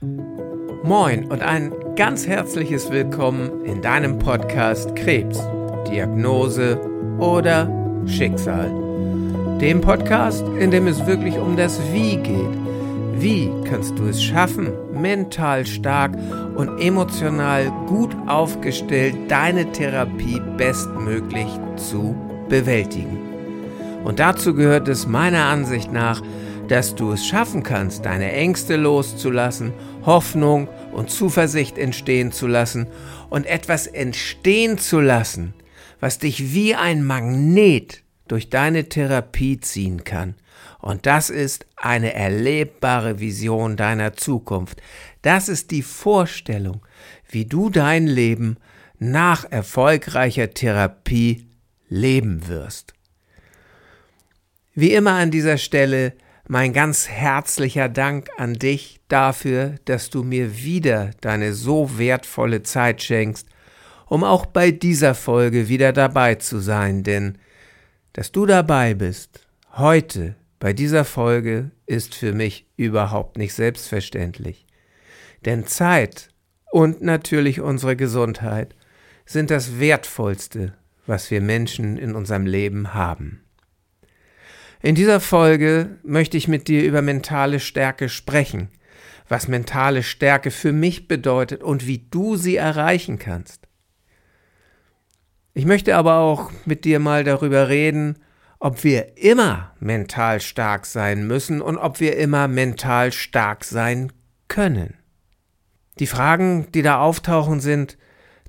Moin und ein ganz herzliches Willkommen in deinem Podcast Krebs, Diagnose oder Schicksal. Dem Podcast, in dem es wirklich um das Wie geht. Wie kannst du es schaffen, mental stark und emotional gut aufgestellt deine Therapie bestmöglich zu bewältigen? Und dazu gehört es meiner Ansicht nach, dass du es schaffen kannst, deine Ängste loszulassen, Hoffnung und Zuversicht entstehen zu lassen und etwas entstehen zu lassen, was dich wie ein Magnet durch deine Therapie ziehen kann. Und das ist eine erlebbare Vision deiner Zukunft. Das ist die Vorstellung, wie du dein Leben nach erfolgreicher Therapie leben wirst. Wie immer an dieser Stelle mein ganz herzlicher Dank an dich dafür, dass du mir wieder deine so wertvolle Zeit schenkst, um auch bei dieser Folge wieder dabei zu sein, denn dass du dabei bist, heute bei dieser Folge, ist für mich überhaupt nicht selbstverständlich. Denn Zeit und natürlich unsere Gesundheit sind das Wertvollste, was wir Menschen in unserem Leben haben. In dieser Folge möchte ich mit dir über mentale Stärke sprechen, was mentale Stärke für mich bedeutet und wie du sie erreichen kannst. Ich möchte aber auch mit dir mal darüber reden, ob wir immer mental stark sein müssen und ob wir immer mental stark sein können. Die Fragen, die da auftauchen, sind,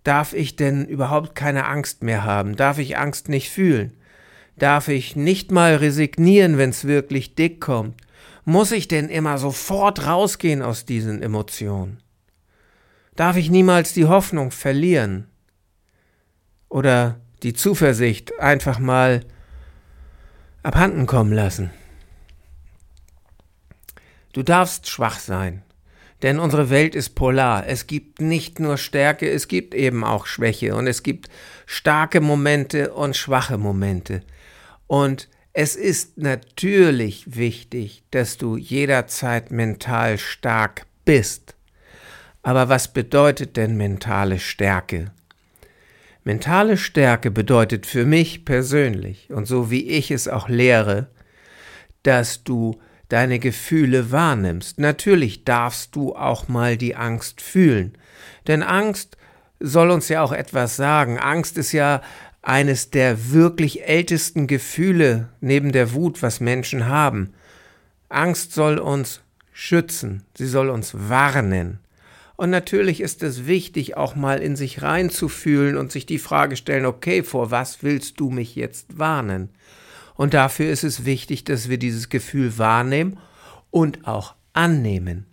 darf ich denn überhaupt keine Angst mehr haben? Darf ich Angst nicht fühlen? Darf ich nicht mal resignieren, wenn's wirklich dick kommt? Muss ich denn immer sofort rausgehen aus diesen Emotionen? Darf ich niemals die Hoffnung verlieren? Oder die Zuversicht einfach mal abhanden kommen lassen? Du darfst schwach sein, denn unsere Welt ist polar. Es gibt nicht nur Stärke, es gibt eben auch Schwäche und es gibt starke Momente und schwache Momente. Und es ist natürlich wichtig, dass du jederzeit mental stark bist. Aber was bedeutet denn mentale Stärke? Mentale Stärke bedeutet für mich persönlich und so wie ich es auch lehre, dass du deine Gefühle wahrnimmst. Natürlich darfst du auch mal die Angst fühlen, denn Angst soll uns ja auch etwas sagen. Angst ist ja eines der wirklich ältesten Gefühle neben der Wut, was Menschen haben. Angst soll uns schützen, sie soll uns warnen. Und natürlich ist es wichtig, auch mal in sich reinzufühlen und sich die Frage stellen, okay, vor was willst du mich jetzt warnen? Und dafür ist es wichtig, dass wir dieses Gefühl wahrnehmen und auch annehmen.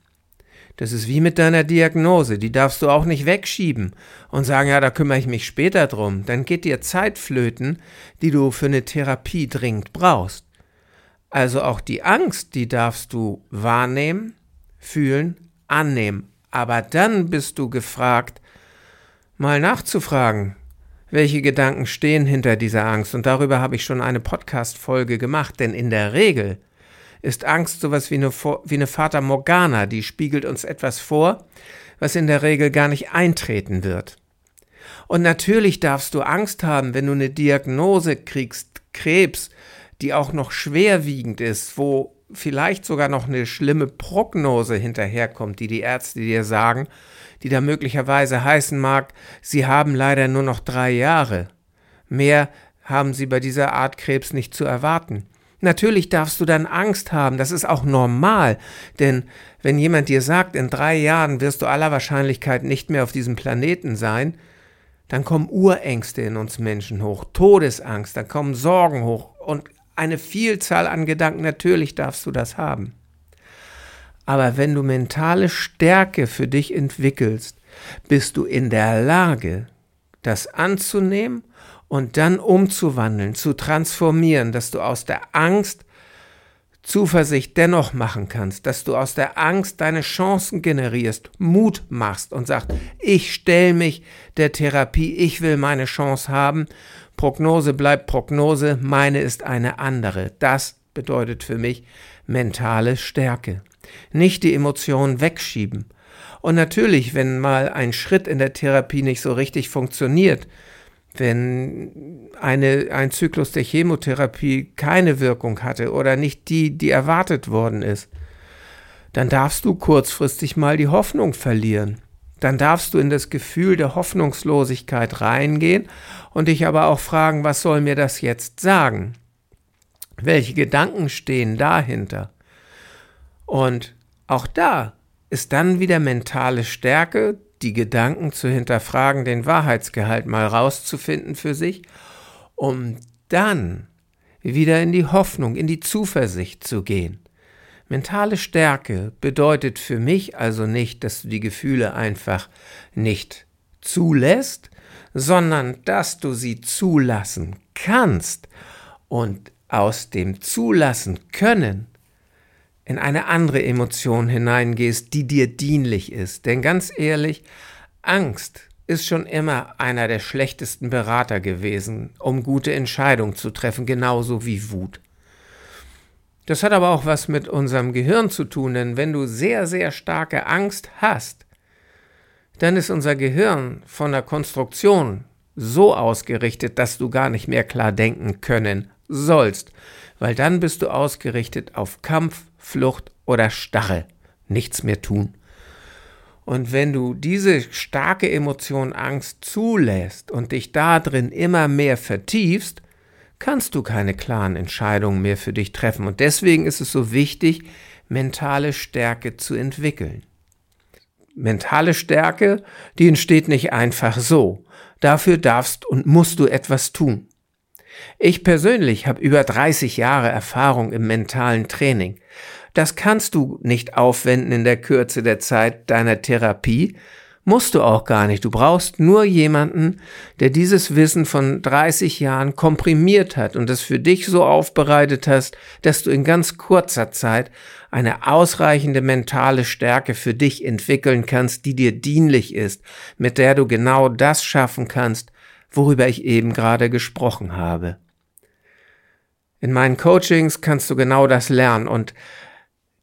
Das ist wie mit deiner Diagnose, die darfst du auch nicht wegschieben und sagen, ja, da kümmere ich mich später drum. Dann geht dir Zeit flöten, die du für eine Therapie dringend brauchst. Also auch die Angst, die darfst du wahrnehmen, fühlen, annehmen. Aber dann bist du gefragt, mal nachzufragen, welche Gedanken stehen hinter dieser Angst. Und darüber habe ich schon eine Podcast-Folge gemacht, denn in der Regel ist Angst sowas wie eine, wie eine Fata Morgana, die spiegelt uns etwas vor, was in der Regel gar nicht eintreten wird. Und natürlich darfst du Angst haben, wenn du eine Diagnose kriegst, Krebs, die auch noch schwerwiegend ist, wo vielleicht sogar noch eine schlimme Prognose hinterherkommt, die die Ärzte dir sagen, die da möglicherweise heißen mag, sie haben leider nur noch drei Jahre. Mehr haben sie bei dieser Art Krebs nicht zu erwarten. Natürlich darfst du dann Angst haben, das ist auch normal, denn wenn jemand dir sagt, in drei Jahren wirst du aller Wahrscheinlichkeit nicht mehr auf diesem Planeten sein, dann kommen Urängste in uns Menschen hoch, Todesangst, dann kommen Sorgen hoch und eine Vielzahl an Gedanken, natürlich darfst du das haben. Aber wenn du mentale Stärke für dich entwickelst, bist du in der Lage, das anzunehmen und dann umzuwandeln, zu transformieren, dass du aus der Angst Zuversicht dennoch machen kannst, dass du aus der Angst deine Chancen generierst, Mut machst und sagst, ich stelle mich der Therapie, ich will meine Chance haben, Prognose bleibt Prognose, meine ist eine andere. Das bedeutet für mich mentale Stärke. Nicht die Emotionen wegschieben Und natürlich, wenn mal ein Schritt in der Therapie nicht so richtig funktioniert, wenn eine, ein Zyklus der Chemotherapie keine Wirkung hatte oder nicht die, die erwartet worden ist, dann darfst du kurzfristig mal die Hoffnung verlieren. Dann darfst du in das Gefühl der Hoffnungslosigkeit reingehen und dich aber auch fragen, was soll mir das jetzt sagen? Welche Gedanken stehen dahinter? Und auch da ist dann wieder mentale Stärke, die Gedanken zu hinterfragen, den Wahrheitsgehalt mal rauszufinden für sich, um dann wieder in die Hoffnung, in die Zuversicht zu gehen. Mentale Stärke bedeutet für mich also nicht, dass du die Gefühle einfach nicht zulässt, sondern dass du sie zulassen kannst und aus dem Zulassen können in eine andere Emotion hineingehst, die dir dienlich ist. Denn ganz ehrlich, Angst ist schon immer einer der schlechtesten Berater gewesen, um gute Entscheidungen zu treffen, genauso wie Wut. Das hat aber auch was mit unserem Gehirn zu tun, denn wenn du sehr, sehr starke Angst hast, dann ist unser Gehirn von der Konstruktion so ausgerichtet, dass du gar nicht mehr klar denken können sollst, weil dann bist du ausgerichtet auf Kampf, Flucht oder Starre, nichts mehr tun. Und wenn du diese starke Emotion Angst zulässt und dich da drin immer mehr vertiefst, kannst du keine klaren Entscheidungen mehr für dich treffen. Und deswegen ist es so wichtig, mentale Stärke zu entwickeln. Mentale Stärke, die entsteht nicht einfach so. Dafür darfst und musst du etwas tun. Ich persönlich habe über 30 Jahre Erfahrung im mentalen Training. Das kannst du nicht aufwenden in der Kürze der Zeit deiner Therapie, musst du auch gar nicht. Du brauchst nur jemanden, der dieses Wissen von 30 Jahren komprimiert hat und es für dich so aufbereitet hast, dass du in ganz kurzer Zeit eine ausreichende mentale Stärke für dich entwickeln kannst, die dir dienlich ist, mit der du genau das schaffen kannst, worüber ich eben gerade gesprochen habe. In meinen Coachings kannst du genau das lernen und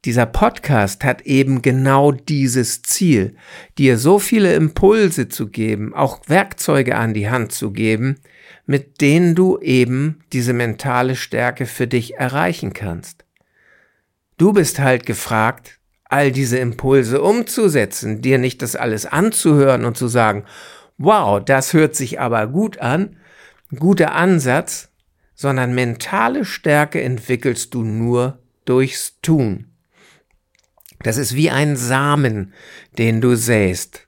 dieser Podcast hat eben genau dieses Ziel, dir so viele Impulse zu geben, auch Werkzeuge an die Hand zu geben, mit denen du eben diese mentale Stärke für dich erreichen kannst. Du bist halt gefragt, all diese Impulse umzusetzen, dir nicht das alles anzuhören und zu sagen, wow, das hört sich aber gut an, guter Ansatz, sondern mentale Stärke entwickelst du nur durchs Tun. Das ist wie ein Samen, den du säst.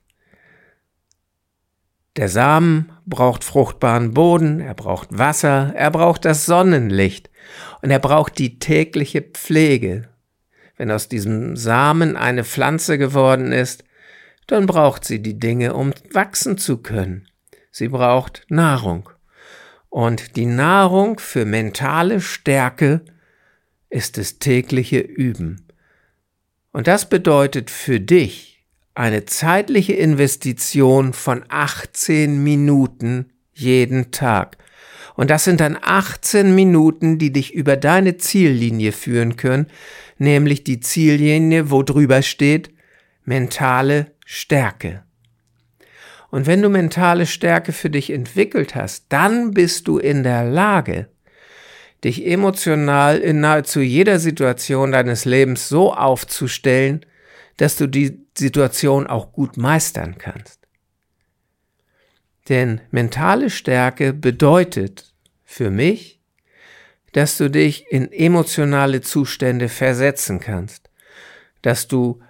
Der Samen braucht fruchtbaren Boden, er braucht Wasser, er braucht das Sonnenlicht und er braucht die tägliche Pflege. Wenn aus diesem Samen eine Pflanze geworden ist, dann braucht sie die Dinge, um wachsen zu können. Sie braucht Nahrung. Und die Nahrung für mentale Stärke ist das tägliche Üben. Und das bedeutet für dich eine zeitliche Investition von 18 Minuten jeden Tag. Und das sind dann 18 Minuten, die dich über deine Ziellinie führen können, nämlich die Ziellinie, wo drüber steht mentale Stärke. Und wenn du mentale Stärke für dich entwickelt hast, dann bist du in der Lage, dich emotional in nahezu jeder Situation deines Lebens so aufzustellen, dass du die Situation auch gut meistern kannst. Denn mentale Stärke bedeutet für mich, dass du dich in emotionale Zustände versetzen kannst, dass du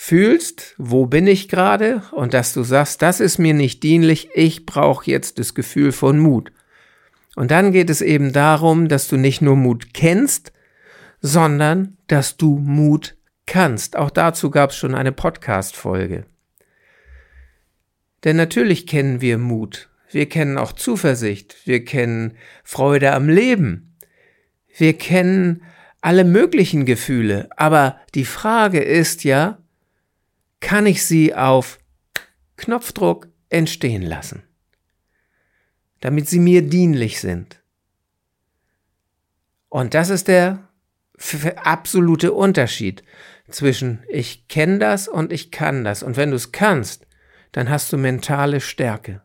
fühlst, wo bin ich gerade und dass du sagst, das ist mir nicht dienlich, ich brauche jetzt das Gefühl von Mut. Und dann geht es eben darum, dass du nicht nur Mut kennst, sondern dass du Mut kannst. Auch dazu gab es schon eine Podcast-Folge. Denn natürlich kennen wir Mut. Wir kennen auch Zuversicht. Wir kennen Freude am Leben. Wir kennen alle möglichen Gefühle. Aber die Frage ist ja, kann ich sie auf Knopfdruck entstehen lassen? damit sie mir dienlich sind. Und das ist der absolute Unterschied zwischen ich kenne das und ich kann das. Und wenn du es kannst, dann hast du mentale Stärke.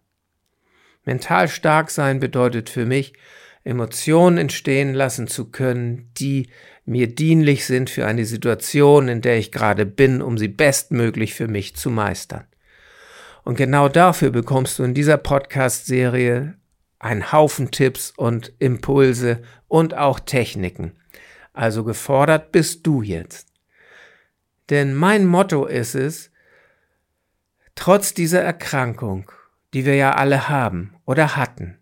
Mental stark sein bedeutet für mich, Emotionen entstehen lassen zu können, die mir dienlich sind für eine Situation, in der ich gerade bin, um sie bestmöglich für mich zu meistern. Und genau dafür bekommst du in dieser Podcast-Serie einen Haufen Tipps und Impulse und auch Techniken. Also gefordert bist du jetzt. Denn mein Motto ist es, trotz dieser Erkrankung, die wir ja alle haben oder hatten,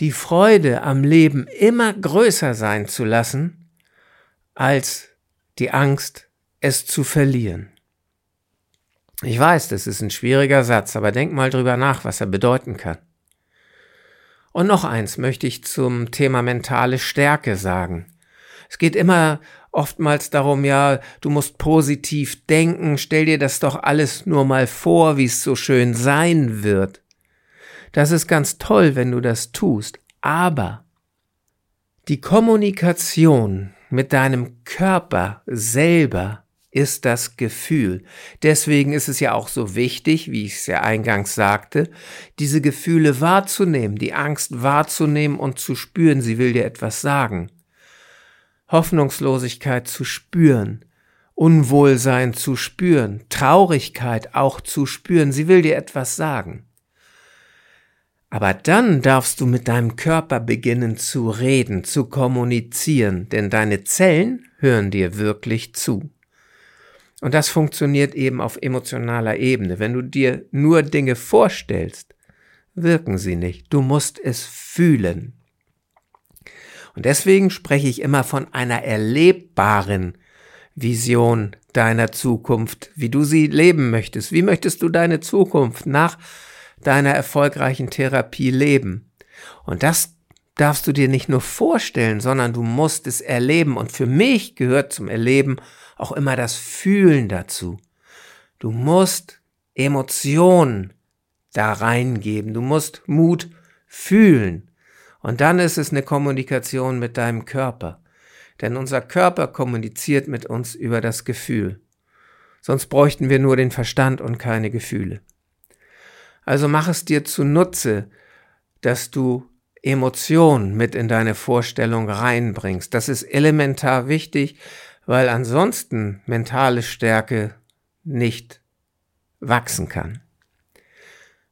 die Freude am Leben immer größer sein zu lassen, als die Angst, es zu verlieren. Ich weiß, das ist ein schwieriger Satz, aber denk mal drüber nach, was er bedeuten kann. Und noch eins möchte ich zum Thema mentale Stärke sagen. Es geht immer oftmals darum, ja, du musst positiv denken, stell dir das doch alles nur mal vor, wie es so schön sein wird. Das ist ganz toll, wenn du das tust, aber die Kommunikation mit deinem Körper selber ist das Gefühl. Deswegen ist es ja auch so wichtig, wie ich es ja eingangs sagte, diese Gefühle wahrzunehmen, die Angst wahrzunehmen und zu spüren, sie will dir etwas sagen. Hoffnungslosigkeit zu spüren, Unwohlsein zu spüren, Traurigkeit auch zu spüren, sie will dir etwas sagen. Aber dann darfst du mit deinem Körper beginnen zu reden, zu kommunizieren, denn deine Zellen hören dir wirklich zu. Und das funktioniert eben auf emotionaler Ebene. Wenn du dir nur Dinge vorstellst, wirken sie nicht. Du musst es fühlen. Und deswegen spreche ich immer von einer erlebbaren Vision deiner Zukunft, wie du sie leben möchtest. Wie möchtest du deine Zukunft nach deiner erfolgreichen Therapie leben. Und das darfst du dir nicht nur vorstellen, sondern du musst es erleben. Und für mich gehört zum Erleben auch immer das Fühlen dazu. Du musst Emotionen da reingeben. Du musst Mut fühlen. Und dann ist es eine Kommunikation mit deinem Körper. Denn unser Körper kommuniziert mit uns über das Gefühl. Sonst bräuchten wir nur den Verstand und keine Gefühle. Also mach es dir zunutze, dass du Emotionen mit in deine Vorstellung reinbringst. Das ist elementar wichtig, weil ansonsten mentale Stärke nicht wachsen kann.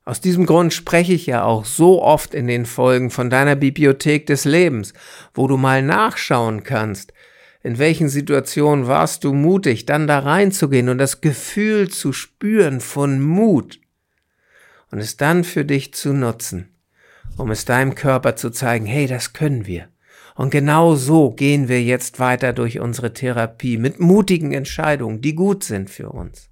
Aus diesem Grund spreche ich ja auch so oft in den Folgen von deiner Bibliothek des Lebens, wo du mal nachschauen kannst, in welchen Situationen warst du mutig, dann da reinzugehen und das Gefühl zu spüren von Mut und es dann für dich zu nutzen, um es deinem Körper zu zeigen, hey, das können wir. Und genau so gehen wir jetzt weiter durch unsere Therapie mit mutigen Entscheidungen, die gut sind für uns.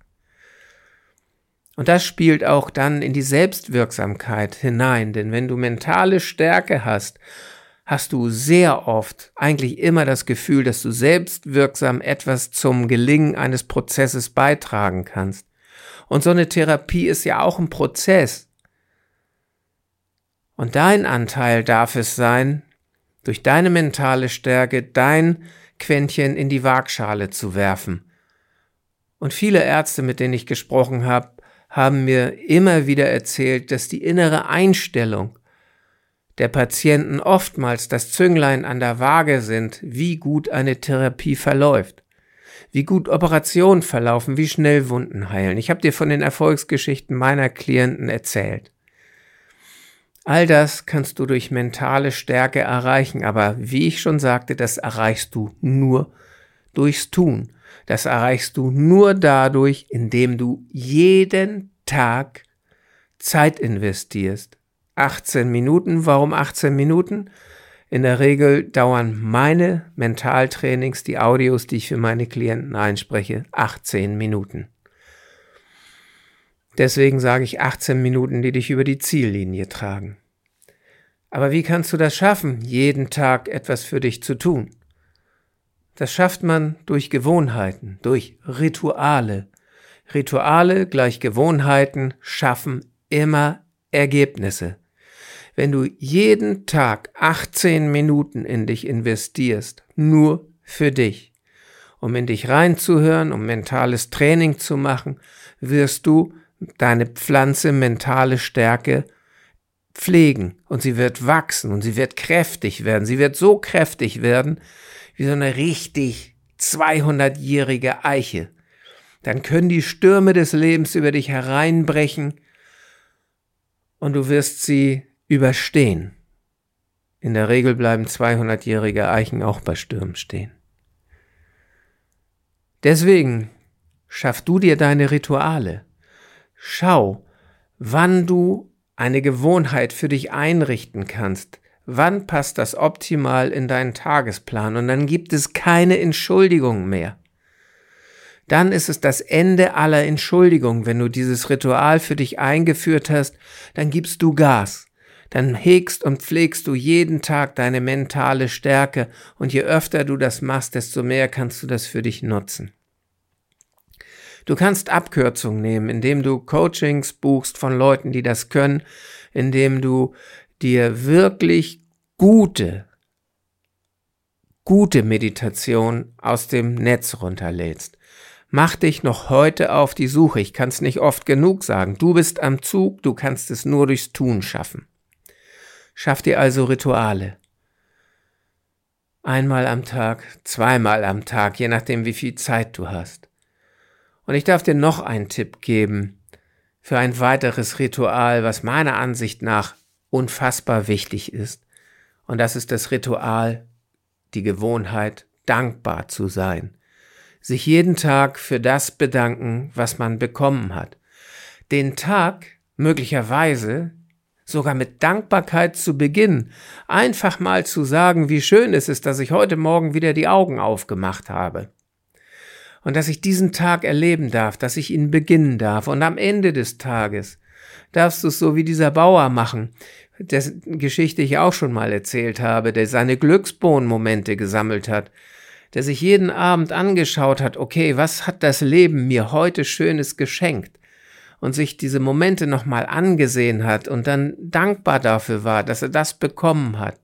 Und das spielt auch dann in die Selbstwirksamkeit hinein, denn wenn du mentale Stärke hast, hast du sehr oft eigentlich immer das Gefühl, dass du selbstwirksam etwas zum Gelingen eines Prozesses beitragen kannst. Und so eine Therapie ist ja auch ein Prozess. Und dein Anteil darf es sein, durch deine mentale Stärke dein Quäntchen in die Waagschale zu werfen. Und viele Ärzte, mit denen ich gesprochen habe, haben mir immer wieder erzählt, dass die innere Einstellung der Patienten oftmals das Zünglein an der Waage sind, wie gut eine Therapie verläuft wie gut Operationen verlaufen, wie schnell Wunden heilen. Ich habe dir von den Erfolgsgeschichten meiner Klienten erzählt. All das kannst du durch mentale Stärke erreichen, aber wie ich schon sagte, das erreichst du nur durchs Tun. Das erreichst du nur dadurch, indem du jeden Tag Zeit investierst. 18 Minuten, warum 18 Minuten? In der Regel dauern meine Mentaltrainings, die Audios, die ich für meine Klienten einspreche, 18 Minuten. Deswegen sage ich 18 Minuten, die dich über die Ziellinie tragen. Aber wie kannst du das schaffen, jeden Tag etwas für dich zu tun? Das schafft man durch Gewohnheiten, durch Rituale. Rituale gleich Gewohnheiten schaffen immer Ergebnisse. Wenn du jeden Tag 18 Minuten in dich investierst, nur für dich, um in dich reinzuhören, um mentales Training zu machen, wirst du deine Pflanze mentale Stärke pflegen und sie wird wachsen und sie wird kräftig werden. Sie wird so kräftig werden wie so eine richtig 200-jährige Eiche. Dann können die Stürme des Lebens über dich hereinbrechen und du wirst sie überstehen. In der Regel bleiben 200-jährige Eichen auch bei Stürmen stehen. Deswegen schaff du dir deine Rituale. Schau, wann du eine Gewohnheit für dich einrichten kannst. Wann passt das optimal in deinen Tagesplan? Und dann gibt es keine Entschuldigung mehr. Dann ist es das Ende aller Entschuldigungen. Wenn du dieses Ritual für dich eingeführt hast, dann gibst du Gas. Dann hegst und pflegst du jeden Tag deine mentale Stärke und je öfter du das machst, desto mehr kannst du das für dich nutzen. Du kannst Abkürzungen nehmen, indem du Coachings buchst von Leuten, die das können, indem du dir wirklich gute, gute Meditation aus dem Netz runterlädst. Mach dich noch heute auf die Suche. Ich kann es nicht oft genug sagen. Du bist am Zug, du kannst es nur durchs Tun schaffen. Schaff dir also Rituale. Einmal am Tag, zweimal am Tag, je nachdem, wie viel Zeit du hast. Und ich darf dir noch einen Tipp geben für ein weiteres Ritual, was meiner Ansicht nach unfassbar wichtig ist. Und das ist das Ritual, die Gewohnheit, dankbar zu sein. Sich jeden Tag für das bedanken, was man bekommen hat. Den Tag möglicherweise sogar mit Dankbarkeit zu beginnen, einfach mal zu sagen, wie schön es ist, dass ich heute Morgen wieder die Augen aufgemacht habe und dass ich diesen Tag erleben darf, dass ich ihn beginnen darf. Und am Ende des Tages darfst du es so wie dieser Bauer machen, dessen Geschichte ich auch schon mal erzählt habe, der seine Glücksbohnmomente gesammelt hat, der sich jeden Abend angeschaut hat, okay, was hat das Leben mir heute Schönes geschenkt? Und sich diese Momente nochmal angesehen hat und dann dankbar dafür war, dass er das bekommen hat.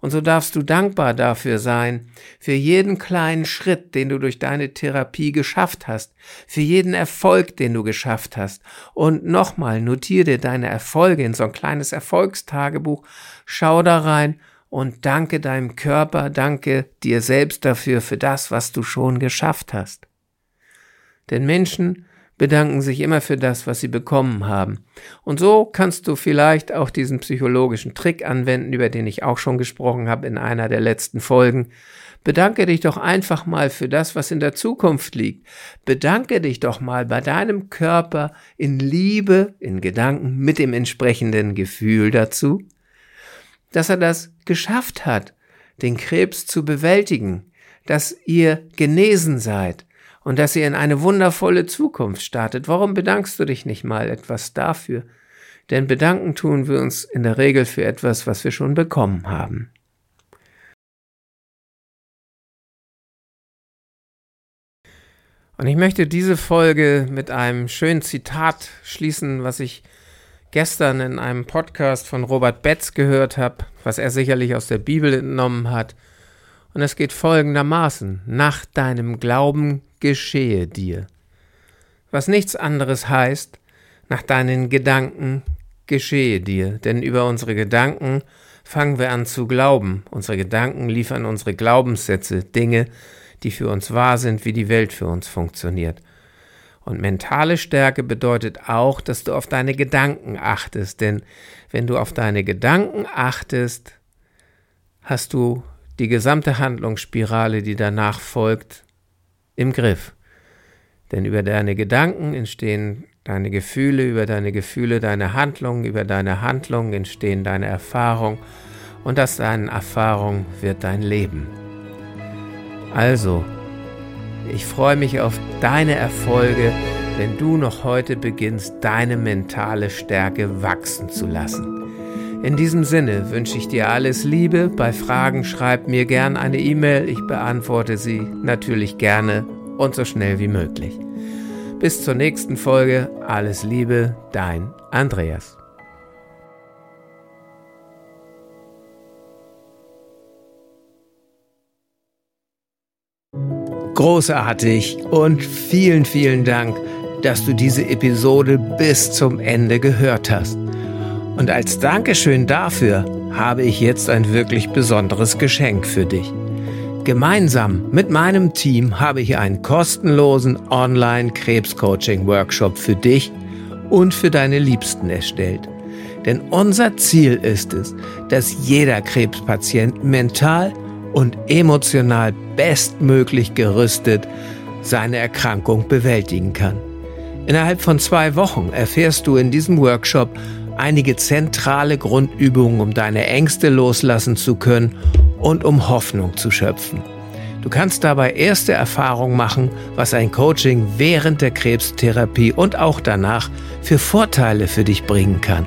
Und so darfst du dankbar dafür sein, für jeden kleinen Schritt, den du durch deine Therapie geschafft hast, für jeden Erfolg, den du geschafft hast. Und nochmal, notiere dir deine Erfolge in so ein kleines Erfolgstagebuch, schau da rein und danke deinem Körper, danke dir selbst dafür, für das, was du schon geschafft hast. Denn Menschen bedanken sich immer für das, was sie bekommen haben. Und so kannst du vielleicht auch diesen psychologischen Trick anwenden, über den ich auch schon gesprochen habe in einer der letzten Folgen. Bedanke dich doch einfach mal für das, was in der Zukunft liegt. Bedanke dich doch mal bei deinem Körper in Liebe, in Gedanken, mit dem entsprechenden Gefühl dazu, dass er das geschafft hat, den Krebs zu bewältigen, dass ihr genesen seid, und dass ihr in eine wundervolle Zukunft startet. Warum bedankst du dich nicht mal etwas dafür? Denn bedanken tun wir uns in der Regel für etwas, was wir schon bekommen haben. Und ich möchte diese Folge mit einem schönen Zitat schließen, was ich gestern in einem Podcast von Robert Betz gehört habe, was er sicherlich aus der Bibel entnommen hat. Und es geht folgendermaßen, nach deinem Glauben geschehe dir. Was nichts anderes heißt, nach deinen Gedanken geschehe dir, denn über unsere Gedanken fangen wir an zu glauben. Unsere Gedanken liefern unsere Glaubenssätze, Dinge, die für uns wahr sind, wie die Welt für uns funktioniert. Und mentale Stärke bedeutet auch, dass du auf deine Gedanken achtest, denn wenn du auf deine Gedanken achtest, hast du die gesamte Handlungsspirale, die danach folgt, im Griff. Denn über deine Gedanken entstehen deine Gefühle, über deine Gefühle deine Handlungen, über deine Handlungen entstehen deine Erfahrungen und aus deinen Erfahrungen wird dein Leben. Also, ich freue mich auf deine Erfolge, wenn du noch heute beginnst, deine mentale Stärke wachsen zu lassen. In diesem Sinne wünsche ich dir alles Liebe. Bei Fragen schreib mir gern eine E-Mail. Ich beantworte sie natürlich gerne und so schnell wie möglich. Bis zur nächsten Folge. Alles Liebe, dein Andreas. großartig und vielen, vielen Dank, dass du diese Episode bis zum Ende gehört hast. Und als Dankeschön dafür habe ich jetzt ein wirklich besonderes Geschenk für dich. Gemeinsam mit meinem Team habe ich einen kostenlosen Online-Krebscoaching-Workshop für dich und für deine Liebsten erstellt. Denn unser Ziel ist es, dass jeder Krebspatient mental und emotional bestmöglich gerüstet seine Erkrankung bewältigen kann. Innerhalb von zwei Wochen erfährst du in diesem Workshop einige zentrale Grundübungen, um deine Ängste loslassen zu können und um Hoffnung zu schöpfen. Du kannst dabei erste Erfahrungen machen, was ein Coaching während der Krebstherapie und auch danach für Vorteile für dich bringen kann.